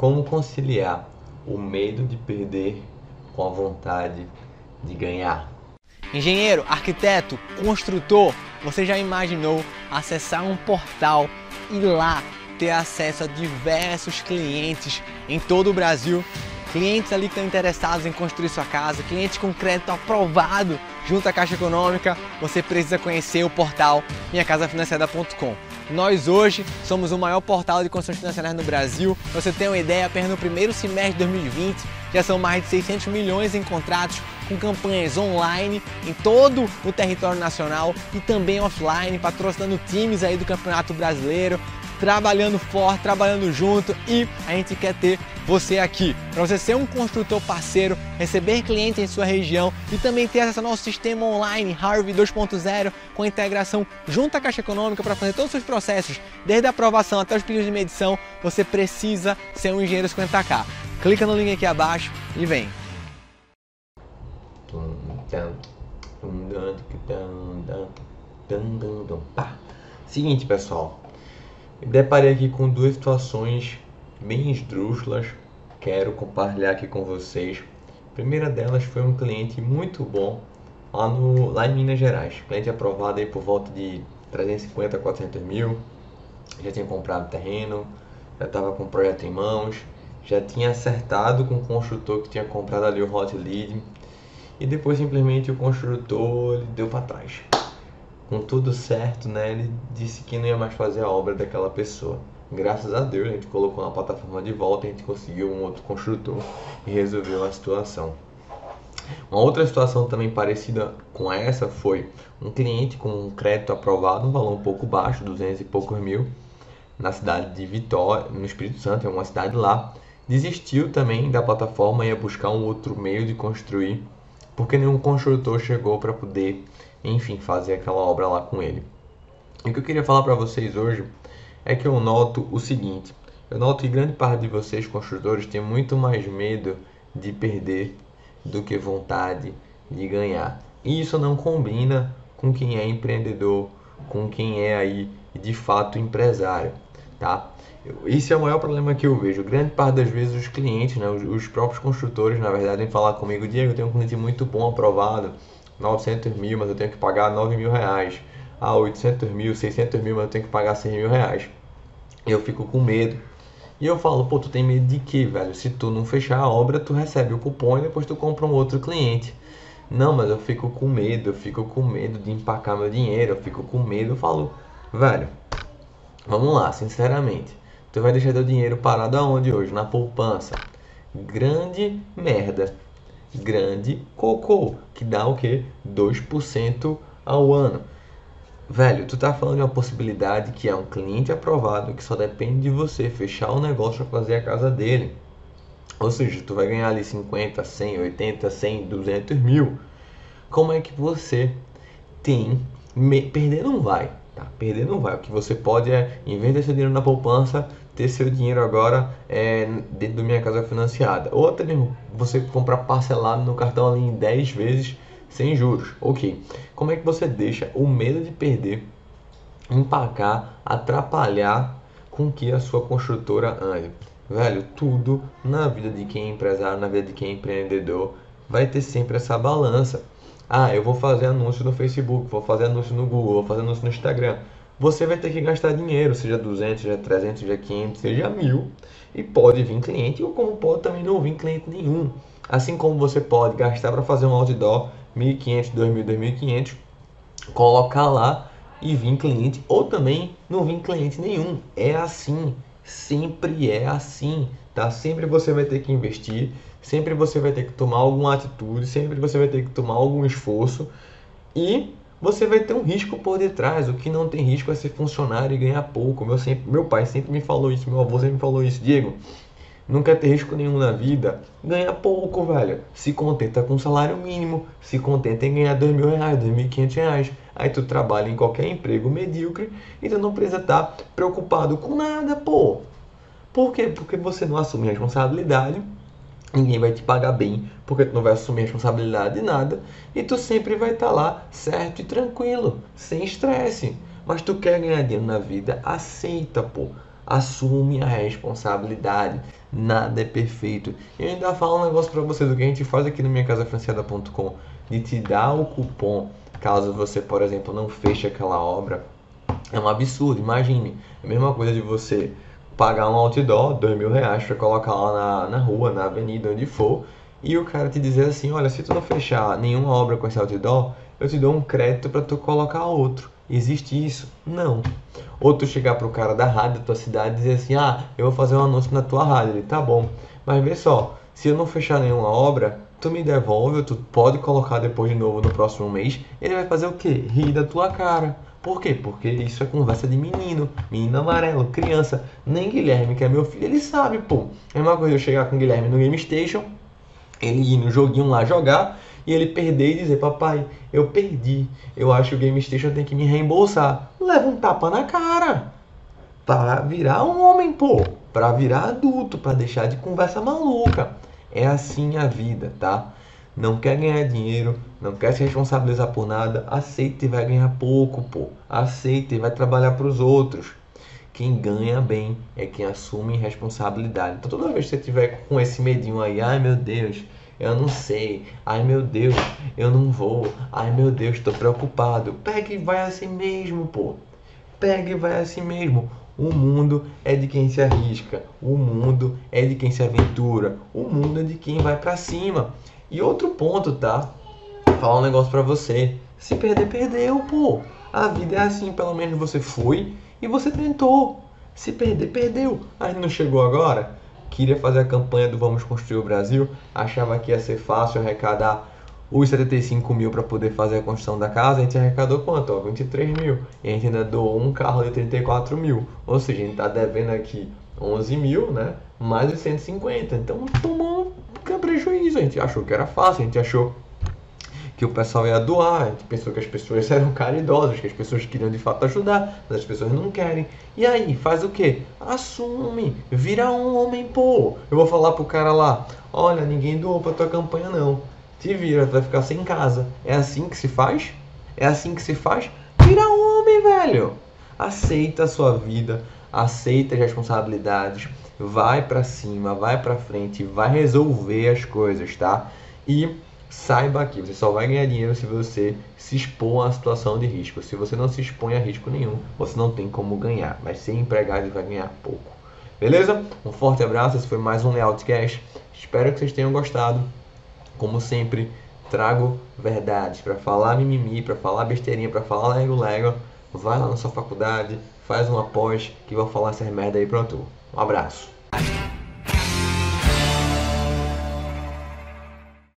Como conciliar o medo de perder com a vontade de ganhar? Engenheiro, arquiteto, construtor, você já imaginou acessar um portal e lá ter acesso a diversos clientes em todo o Brasil? Clientes ali que estão interessados em construir sua casa, clientes com crédito aprovado junto à Caixa Econômica, você precisa conhecer o portal minhacasafinanciada.com. Nós hoje somos o maior portal de construções financeiras no Brasil. Pra você tem uma ideia, apenas no primeiro semestre de 2020 já são mais de 600 milhões em contratos com campanhas online em todo o território nacional e também offline, patrocinando times aí do Campeonato Brasileiro, trabalhando forte, trabalhando junto e a gente quer ter você aqui, para você ser um construtor parceiro, receber clientes em sua região e também ter acesso ao nosso sistema online Harvey 2.0 com integração junto à Caixa Econômica para fazer todos os seus processos, desde a aprovação até os pedidos de medição, você precisa ser um engenheiro 50k. Clica no link aqui abaixo e vem. Seguinte, pessoal, deparei aqui com duas situações bem esdrúxulas. Quero compartilhar aqui com vocês. A primeira delas foi um cliente muito bom lá, no, lá em Minas Gerais. Cliente aprovado aí por volta de 350 a 400 mil. Já tinha comprado terreno, já estava com o projeto em mãos, já tinha acertado com o construtor que tinha comprado ali o hot lead e depois simplesmente o construtor deu para trás. Com tudo certo, né? Ele disse que não ia mais fazer a obra daquela pessoa. Graças a Deus, a gente colocou na plataforma de volta, a gente conseguiu um outro construtor e resolveu a situação. Uma outra situação também parecida com essa foi um cliente com um crédito aprovado, um valor um pouco baixo, 200 e poucos mil, na cidade de Vitória, no Espírito Santo, é uma cidade lá. Desistiu também da plataforma e ia buscar um outro meio de construir, porque nenhum construtor chegou para poder, enfim, fazer aquela obra lá com ele. E o que eu queria falar para vocês hoje é que eu noto o seguinte: eu noto que grande parte de vocês, construtores, tem muito mais medo de perder do que vontade de ganhar. E isso não combina com quem é empreendedor, com quem é aí de fato empresário, tá? Esse é o maior problema que eu vejo. Grande parte das vezes os clientes, né, os, os próprios construtores, na verdade, vêm falar comigo, Diego, eu tenho um cliente muito bom aprovado, 900 mil, mas eu tenho que pagar 9 mil reais. Ah, 800 mil, 600 mil, mas eu tenho que pagar 100 mil reais. Eu fico com medo. E eu falo, pô, tu tem medo de quê, velho? Se tu não fechar a obra, tu recebe o cupom e depois tu compra um outro cliente. Não, mas eu fico com medo, eu fico com medo de empacar meu dinheiro, eu fico com medo. Eu falo, velho, vamos lá, sinceramente. Tu vai deixar teu dinheiro parado aonde hoje? Na poupança. Grande merda. Grande cocô. Que dá o quê? 2% ao ano. Velho, tu tá falando de uma possibilidade que é um cliente aprovado que só depende de você fechar o negócio para fazer a casa dele. Ou seja, tu vai ganhar ali 50, 100, 80, 100, 200 mil. Como é que você tem. Perder não vai, tá? Perder não vai. O que você pode é, em vez de dinheiro na poupança, ter seu dinheiro agora é, dentro da minha casa financiada. Ou até mesmo você comprar parcelado no cartão ali em 10 vezes sem juros. Ok. Como é que você deixa o medo de perder empacar, atrapalhar com que a sua construtora ande? Velho, tudo na vida de quem é empresário, na vida de quem é empreendedor, vai ter sempre essa balança. Ah, eu vou fazer anúncio no Facebook, vou fazer anúncio no Google, vou fazer anúncio no Instagram. Você vai ter que gastar dinheiro, seja 200, seja 300, seja 500, seja 1000. E pode vir cliente, ou como pode também não vir cliente nenhum. Assim como você pode gastar para fazer um outdoor 1.500, 2.000, 2.500, colocar lá e vir cliente, ou também não vir cliente nenhum. É assim, sempre é assim, tá? Sempre você vai ter que investir, sempre você vai ter que tomar alguma atitude, sempre você vai ter que tomar algum esforço e você vai ter um risco por detrás. O que não tem risco é ser funcionário e ganhar pouco. Meu, sempre, meu pai sempre me falou isso, meu avô sempre me falou isso. Diego, quer ter risco nenhum na vida, ganha pouco, velho. Se contenta com salário mínimo, se contenta em ganhar dois mil reais, dois mil e quinhentos reais. Aí tu trabalha em qualquer emprego medíocre e tu não precisa estar preocupado com nada, pô. Por quê? Porque você não assume responsabilidade, ninguém vai te pagar bem, porque tu não vai assumir responsabilidade de nada, e tu sempre vai estar lá certo e tranquilo, sem estresse. Mas tu quer ganhar dinheiro na vida, aceita, pô assume a responsabilidade. Nada é perfeito. E eu ainda falo um negócio para você do que a gente faz aqui no minhacasafranciada.com de te dar o cupom caso você, por exemplo, não feche aquela obra. É um absurdo, imagine. É a mesma coisa de você pagar um outdoor, dois mil reais, para colocar lá na, na rua, na avenida, onde for, e o cara te dizer assim, olha, se tu não fechar nenhuma obra com esse outdoor, eu te dou um crédito para tu colocar outro. Existe isso? Não. Ou tu chegar pro cara da rádio da tua cidade e dizer assim, ah, eu vou fazer um anúncio na tua rádio. Ele, tá bom. Mas vê só, se eu não fechar nenhuma obra, tu me devolve, tu pode colocar depois de novo no próximo mês. Ele vai fazer o quê? Rir da tua cara. Por quê? Porque isso é conversa de menino, menino amarelo, criança. Nem Guilherme, que é meu filho, ele sabe, pô. É uma coisa eu chegar com o Guilherme no Game Station ele ir no joguinho lá jogar e ele perder e dizer, papai, eu perdi. Eu acho que o Game Station tem que me reembolsar. Leva um tapa na cara. Para virar um homem, pô. Para virar adulto, para deixar de conversa maluca. É assim a vida, tá? Não quer ganhar dinheiro, não quer se responsabilizar por nada, aceita e vai ganhar pouco, pô. Aceita e vai trabalhar para os outros. Quem ganha bem é quem assume responsabilidade. Então toda vez que você tiver com esse medinho aí, ai meu Deus, eu não sei, ai meu Deus, eu não vou, ai meu Deus, estou preocupado. Pega e vai assim mesmo, pô. Pega e vai assim mesmo. O mundo é de quem se arrisca, o mundo é de quem se aventura, o mundo é de quem vai para cima. E outro ponto, tá? Falar um negócio para você. Se perder, perdeu, pô. A vida é assim, pelo menos você foi e você tentou. Se perder, perdeu. Aí não chegou agora? Queria fazer a campanha do Vamos Construir o Brasil, achava que ia ser fácil arrecadar os 75 mil para poder fazer a construção da casa, a gente arrecadou quanto? Ó, 23 mil. E a gente ainda doou um carro de 34 mil. Ou seja, a gente está devendo aqui 11 mil, né? Mais de 150. Então tomou um prejuízo. A gente achou que era fácil, a gente achou que o pessoal ia doar, a gente pensou que as pessoas eram caridosas, que as pessoas queriam de fato ajudar, mas as pessoas não querem. E aí, faz o que? Assume, vira um homem, pô. Eu vou falar pro cara lá, olha, ninguém doou pra tua campanha não. Te vira, tu vai ficar sem casa. É assim que se faz? É assim que se faz? Vira um homem, velho. Aceita a sua vida, aceita as responsabilidades, vai para cima, vai para frente, vai resolver as coisas, tá? E saiba que você só vai ganhar dinheiro se você se expor a situação de risco. Se você não se expõe a risco nenhum, você não tem como ganhar. Mas ser empregado vai ganhar pouco. Beleza? Um forte abraço. Esse foi mais um Layoutcast. Espero que vocês tenham gostado. Como sempre, trago verdades para falar mimimi, para falar besteirinha, para falar lego-lego. Vai lá na sua faculdade, faz uma pós que vou falar essas merda aí pra tu. Um abraço.